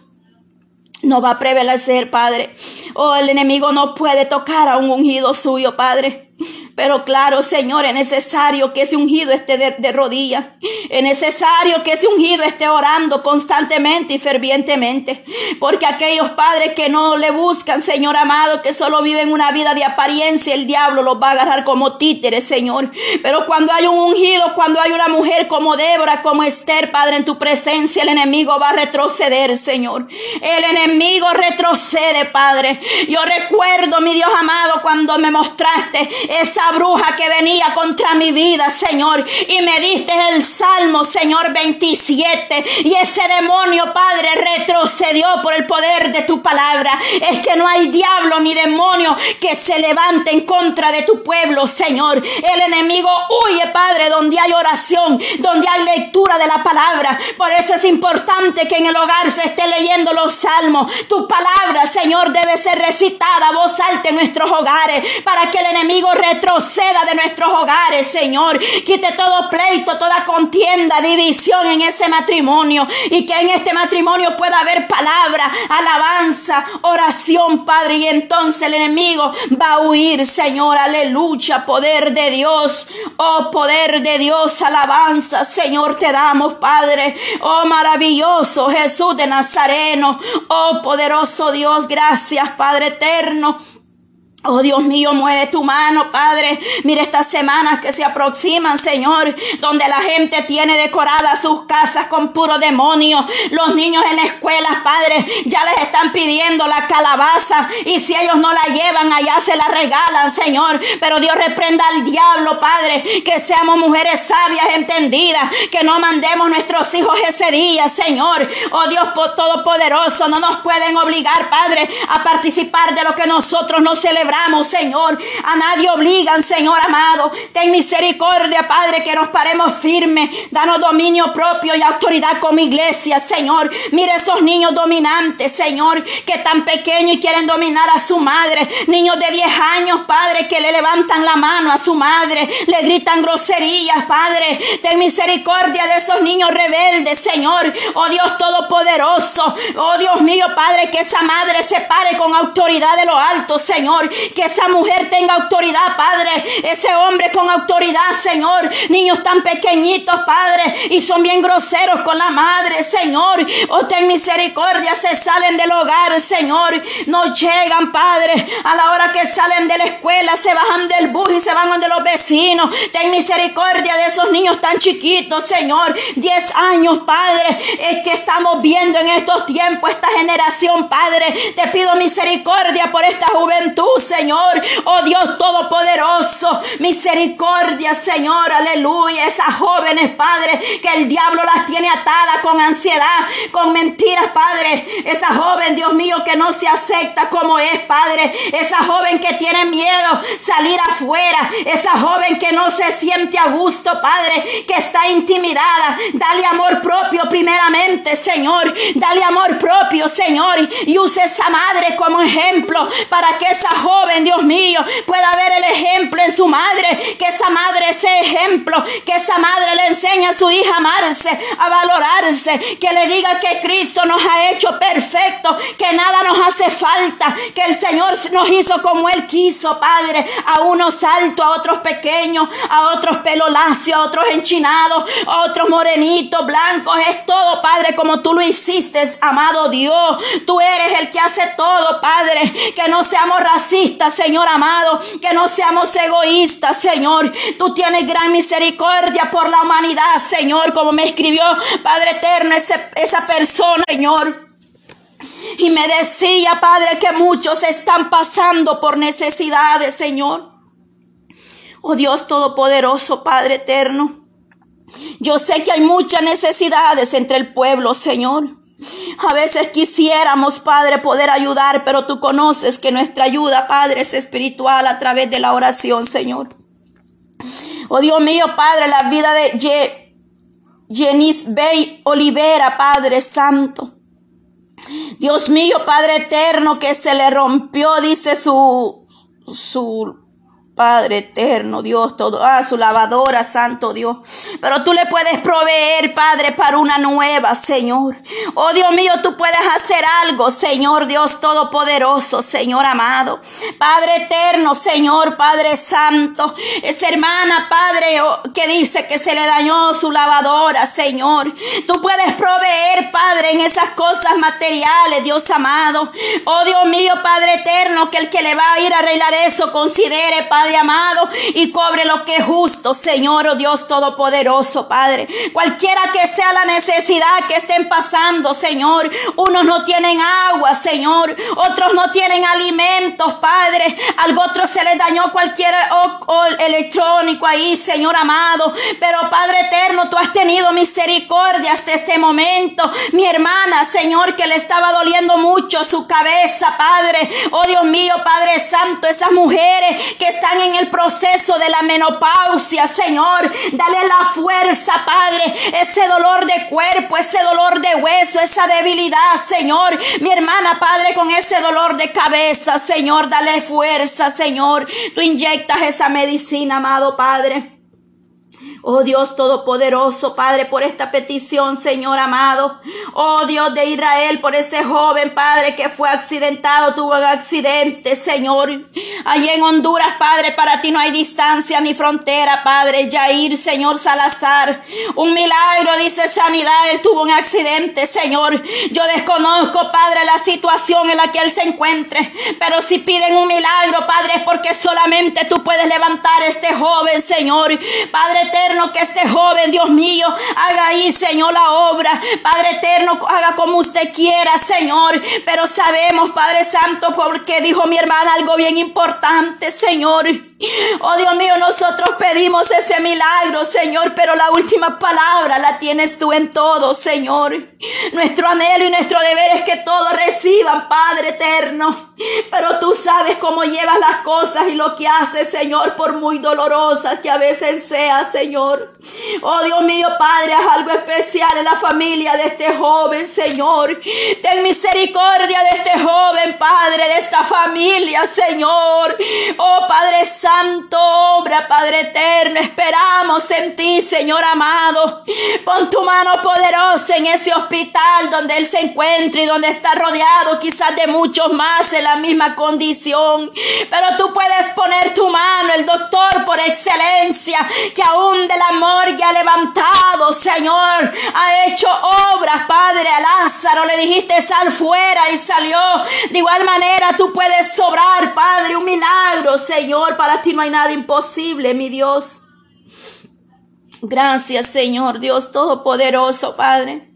no va a prevalecer, Padre. Oh, el enemigo no puede tocar a un ungido suyo, Padre. Pero claro, Señor, es necesario que ese ungido esté de, rodillas. Es necesario que ese ungido esté orando constantemente y fervientemente. Porque aquellos padres que no le buscan, Señor amado, que solo viven una vida de apariencia, el diablo los va a agarrar como títeres, Señor. Pero cuando hay un ungido, cuando hay una mujer como Débora, como Esther, Padre, en tu presencia, el enemigo va a retroceder, Señor. El enemigo retrocede, Padre. Yo recuerdo, mi Dios amado, cuando me mostraste esa bruja que venía contra mi vida, Señor. Y me diste el Salmo, Señor 27. Y ese demonio, Padre, retrocedió por el poder de tu palabra. Es que no hay diablo ni demonio que se levante en contra de tu pueblo, Señor. El enemigo huye, Padre, donde hay oración, donde hay lectura de la palabra. Por eso es importante que en el hogar se esté leyendo los salmos. Tu palabra, Señor, debe ser recitada voz alta en nuestros hogares para que el enemigo retroceda Ceda de nuestros hogares, Señor. Quite todo pleito, toda contienda, división en ese matrimonio. Y que en este matrimonio pueda haber palabra, alabanza, oración, Padre. Y entonces el enemigo va a huir, Señor. Aleluya, poder de Dios. Oh, poder de Dios, alabanza, Señor, te damos, Padre. Oh, maravilloso Jesús de Nazareno. Oh, poderoso Dios, gracias, Padre eterno. Oh Dios mío, mueve tu mano, Padre. Mira estas semanas que se aproximan, Señor, donde la gente tiene decoradas sus casas con puro demonio. Los niños en la escuela, Padre, ya les están pidiendo la calabaza y si ellos no la llevan, allá se la regalan, Señor. Pero Dios reprenda al diablo, Padre, que seamos mujeres sabias, entendidas, que no mandemos nuestros hijos ese día, Señor. Oh Dios Todopoderoso, no nos pueden obligar, Padre, a participar de lo que nosotros no celebramos quebramos, Señor. A nadie obligan, Señor amado. Ten misericordia, Padre, que nos paremos firmes. Danos dominio propio y autoridad como iglesia, Señor. Mire esos niños dominantes, Señor, que tan pequeños y quieren dominar a su madre. Niños de 10 años, Padre, que le levantan la mano a su madre, le gritan groserías, Padre. Ten misericordia de esos niños rebeldes, Señor. Oh Dios Todopoderoso. Oh Dios mío, Padre, que esa madre se pare con autoridad de lo alto, Señor. Que esa mujer tenga autoridad, Padre. Ese hombre con autoridad, Señor. Niños tan pequeñitos, Padre, y son bien groseros con la madre, Señor. Oh, ten misericordia, se salen del hogar, Señor. No llegan, Padre, a la hora que salen de la escuela, se bajan del bus y se van donde los vecinos. Ten misericordia de esos niños tan chiquitos, Señor. Diez años, Padre, es que estamos viendo en estos tiempos, esta generación, Padre. Te pido misericordia por esta juventud, Señor. Oh Dios Todopoderoso, misericordia, Señor, aleluya. Esas jóvenes, Padre, que el diablo las tiene atadas con ansiedad, con mentiras, Padre. Esa joven, Dios mío, que no se acepta como es, Padre. Esa joven que tiene miedo salir afuera. Esa joven que no se siente a gusto, Padre, que está intimidada. Dale amor propio primeramente, Señor. Dale amor propio, Señor. Y use esa madre como ejemplo para que esa joven, Dios mío, pueda ver el ejemplo en su madre. Que esa madre sea ejemplo. Que esa madre le enseñe a su hija a amarse, a valorarse. Que le diga que Cristo nos ha hecho perfecto. Que nada nos hace falta. Que el Señor nos hizo como Él quiso, Padre. A unos altos, a otros pequeños, a otros pelo lacio, a otros enchinados, a otros morenitos, blancos. Es todo, Padre, como tú lo hiciste, amado Dios. Tú eres el que hace todo, Padre. Que no seamos racistas, Señor amado. Que no seamos egoístas, Señor. Tú tienes gran misericordia por la humanidad, Señor. Como me escribió, Padre eterno, esa persona, Señor. Y me decía, Padre, que muchos están pasando por necesidades, Señor. Oh Dios Todopoderoso, Padre eterno. Yo sé que hay muchas necesidades entre el pueblo, Señor. A veces quisiéramos, Padre, poder ayudar, pero tú conoces que nuestra ayuda, Padre, es espiritual a través de la oración, Señor. Oh Dios mío, Padre, la vida de Jenis Bey Olivera, Padre Santo. Dios mío, Padre eterno, que se le rompió, dice su, su Padre eterno, Dios todo, ah, su lavadora, santo Dios. Pero tú le puedes proveer, Padre, para una nueva, Señor. Oh Dios mío, tú puedes hacer algo, Señor Dios todopoderoso, Señor amado. Padre eterno, Señor, Padre santo. Esa hermana, Padre, oh, que dice que se le dañó su lavadora, Señor. Tú puedes proveer, Padre, en esas cosas materiales, Dios amado. Oh Dios mío, Padre eterno, que el que le va a ir a arreglar eso considere, Padre amado, y cobre lo que es justo, Señor, oh Dios Todopoderoso, Padre. Cualquiera que sea la necesidad que estén pasando, Señor. Unos no tienen agua, Señor. Otros no tienen alimentos, Padre. Al otro se les dañó cualquier electrónico ahí, Señor amado. Pero Padre eterno, tú has tenido misericordia hasta este momento. Mi hermana, Señor, que le estaba doliendo mucho su cabeza, Padre. Oh Dios mío, Padre Santo, esas mujeres que están en el proceso de la menopausia, Señor. Dale la fuerza, Padre. Ese dolor de cuerpo, ese dolor de hueso, esa debilidad, Señor. Mi hermana, Padre, con ese dolor de cabeza, Señor, dale fuerza, Señor. Tú inyectas esa medicina, amado Padre. Oh Dios Todopoderoso, Padre, por esta petición, Señor amado. Oh Dios de Israel, por ese joven, Padre, que fue accidentado, tuvo un accidente, Señor. Allí en Honduras, Padre, para ti no hay distancia ni frontera, Padre. Yair, Señor Salazar. Un milagro, dice sanidad. Él tuvo un accidente, Señor. Yo desconozco, Padre, la situación en la que él se encuentre. Pero si piden un milagro, Padre, es porque solamente tú puedes levantar a este joven, Señor. Padre eterno que este joven, Dios mío, haga ahí, Señor, la obra. Padre eterno, haga como usted quiera, Señor. Pero sabemos, Padre Santo, porque dijo mi hermana algo bien importante, Señor. Oh Dios mío, nosotros pedimos ese milagro, Señor, pero la última palabra la tienes tú en todo, Señor. Nuestro anhelo y nuestro deber es que todos reciban, Padre eterno. Pero tú sabes cómo llevas las cosas y lo que haces, Señor, por muy dolorosas que a veces sea, Señor. Oh Dios mío, Padre, haz algo especial en la familia de este joven, Señor. Ten misericordia de este joven, Padre, de esta familia, Señor. Oh Padre Santo, obra, Padre eterno. Esperamos en ti, Señor amado. Pon tu mano poderosa en ese hospital donde él se encuentra y donde está rodeado quizás de muchos más en la misma condición. Pero tú puedes poner tu mano, el doctor por excelencia, que aún del amor ha levantado, Señor, ha hecho obras, Padre, a Lázaro le dijiste sal fuera y salió. De igual manera tú puedes sobrar, Padre, un milagro, Señor, para ti no hay nada imposible, mi Dios. Gracias, Señor, Dios Todopoderoso, Padre.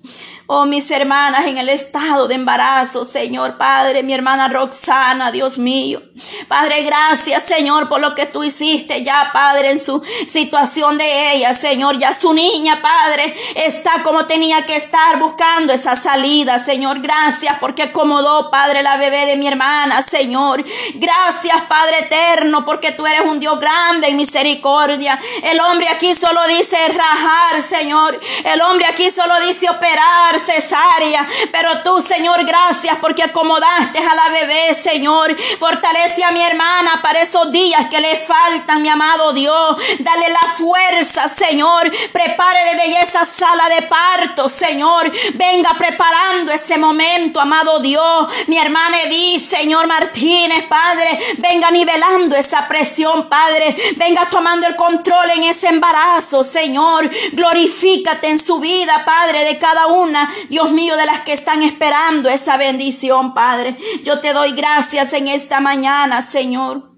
Oh, mis hermanas en el estado de embarazo, Señor Padre, mi hermana Roxana, Dios mío. Padre, gracias, Señor, por lo que tú hiciste ya, Padre, en su situación de ella, Señor. Ya su niña, Padre, está como tenía que estar buscando esa salida, Señor. Gracias porque acomodó, Padre, la bebé de mi hermana, Señor. Gracias, Padre eterno, porque tú eres un Dios grande en misericordia. El hombre aquí solo dice rajar, Señor. El hombre aquí solo dice operar cesárea. Pero tú, Señor, gracias porque acomodaste a la bebé, Señor. Fortalece a mi hermana para esos días que le faltan, mi amado Dios. Dale la fuerza, Señor. Prepare desde esa sala de parto, Señor. Venga preparando ese momento, amado Dios. Mi hermana Edith, Señor Martínez, Padre. Venga nivelando esa presión, Padre. Venga tomando el control en ese embarazo, Señor. Glorifícate en su vida, Padre, de cada una Dios mío, de las que están esperando esa bendición, Padre. Yo te doy gracias en esta mañana, Señor.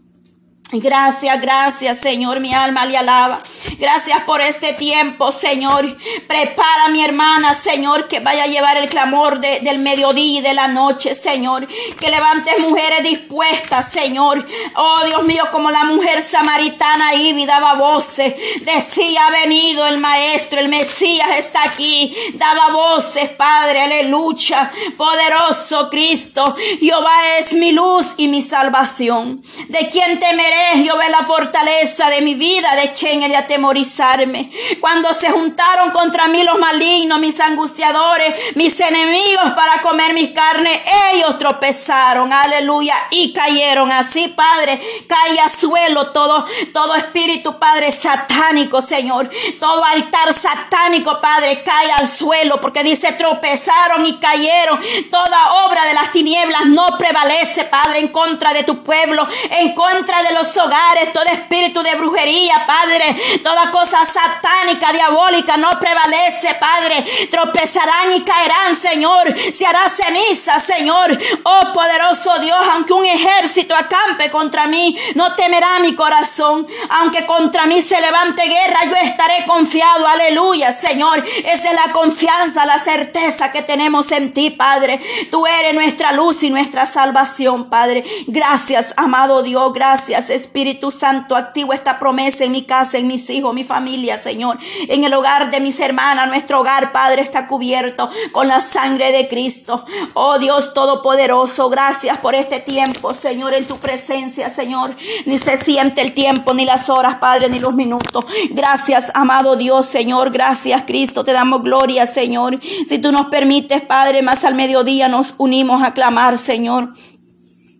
Gracias, gracias, Señor, mi alma le alaba. Gracias por este tiempo, Señor. Prepara mi hermana, Señor, que vaya a llevar el clamor del mediodía y de la noche, Señor. Que levantes mujeres dispuestas, Señor. Oh, Dios mío, como la mujer samaritana ahí daba voces. Decía, ha venido el Maestro, el Mesías está aquí. Daba voces, Padre, aleluya. Poderoso Cristo. Jehová es mi luz y mi salvación. ¿De quién temeré? Yo ve la fortaleza de mi vida, de quien he de atemorizarme. Cuando se juntaron contra mí los malignos, mis angustiadores, mis enemigos para comer mis carnes, ellos tropezaron, aleluya, y cayeron. Así, Padre, cae a suelo todo, todo espíritu, Padre, satánico, Señor. Todo altar satánico, Padre, cae al suelo, porque dice tropezaron y cayeron. Toda obra de las tinieblas no prevalece, Padre, en contra de tu pueblo, en contra de los hogares, todo espíritu de brujería, Padre, toda cosa satánica, diabólica, no prevalece, Padre. Tropezarán y caerán, Señor. Se hará ceniza, Señor. Oh poderoso Dios, aunque un ejército acampe contra mí, no temerá mi corazón. Aunque contra mí se levante guerra, yo estaré confiado. Aleluya, Señor. Esa es la confianza, la certeza que tenemos en ti, Padre. Tú eres nuestra luz y nuestra salvación, Padre. Gracias, amado Dios. Gracias, Espíritu Santo, activo esta promesa en mi casa, en mis hijos, mi familia, Señor. En el hogar de mis hermanas, nuestro hogar, Padre, está cubierto con la sangre de Cristo. Oh Dios Todopoderoso, gracias por este tiempo, Señor, en tu presencia, Señor. Ni se siente el tiempo, ni las horas, Padre, ni los minutos. Gracias, amado Dios, Señor. Gracias, Cristo. Te damos gloria, Señor. Si tú nos permites, Padre, más al mediodía nos unimos a clamar, Señor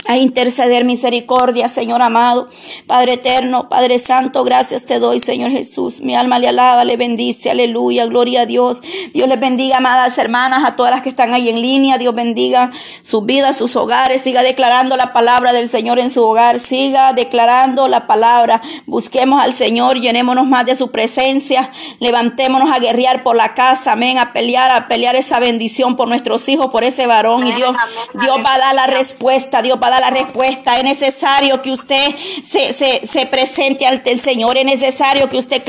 a interceder misericordia, Señor amado, Padre eterno, Padre santo, gracias te doy, Señor Jesús. Mi alma le alaba, le bendice, aleluya, gloria a Dios. Dios les bendiga, amadas hermanas, a todas las que están ahí en línea. Dios bendiga sus vidas, sus hogares. Siga declarando la palabra del Señor en su hogar. Siga declarando la palabra. Busquemos al Señor, llenémonos más de su presencia. Levantémonos a guerrear por la casa, amén, a pelear, a pelear esa bendición por nuestros hijos, por ese varón. Y Dios, Dios va a dar la respuesta, Dios va a la respuesta. Es necesario que usted se, se, se presente ante el Señor. Es necesario que usted